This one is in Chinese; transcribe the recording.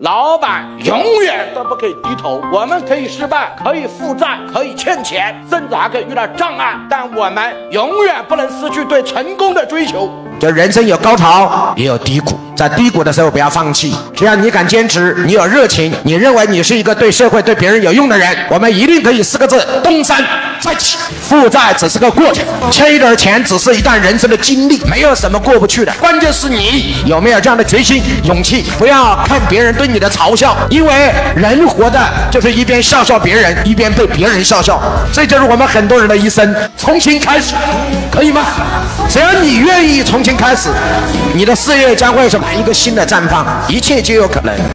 老板永远都不可以低头。我们可以失败，可以负债，可以欠钱，甚至还可以遇到障碍，但我们永远不能失去对成功的追求。就人生有高潮，也有低谷，在低谷的时候不要放弃。只要你敢坚持，你有热情，你认为你是一个对社会、对别人有用的人，我们一定可以四个字：东山再起。负债只是个过程，欠一点钱只是一段人生的经历，没有什么过不去的。关键是你有没有这样的决心、勇气。不要看别人对你的嘲笑，因为人活的就是一边笑笑别人，一边被别人笑笑。这就是我们很多人的一生。重新开始，可以吗？只要你愿意重新开始，你的事业将会什么一个新的绽放，一切皆有可能。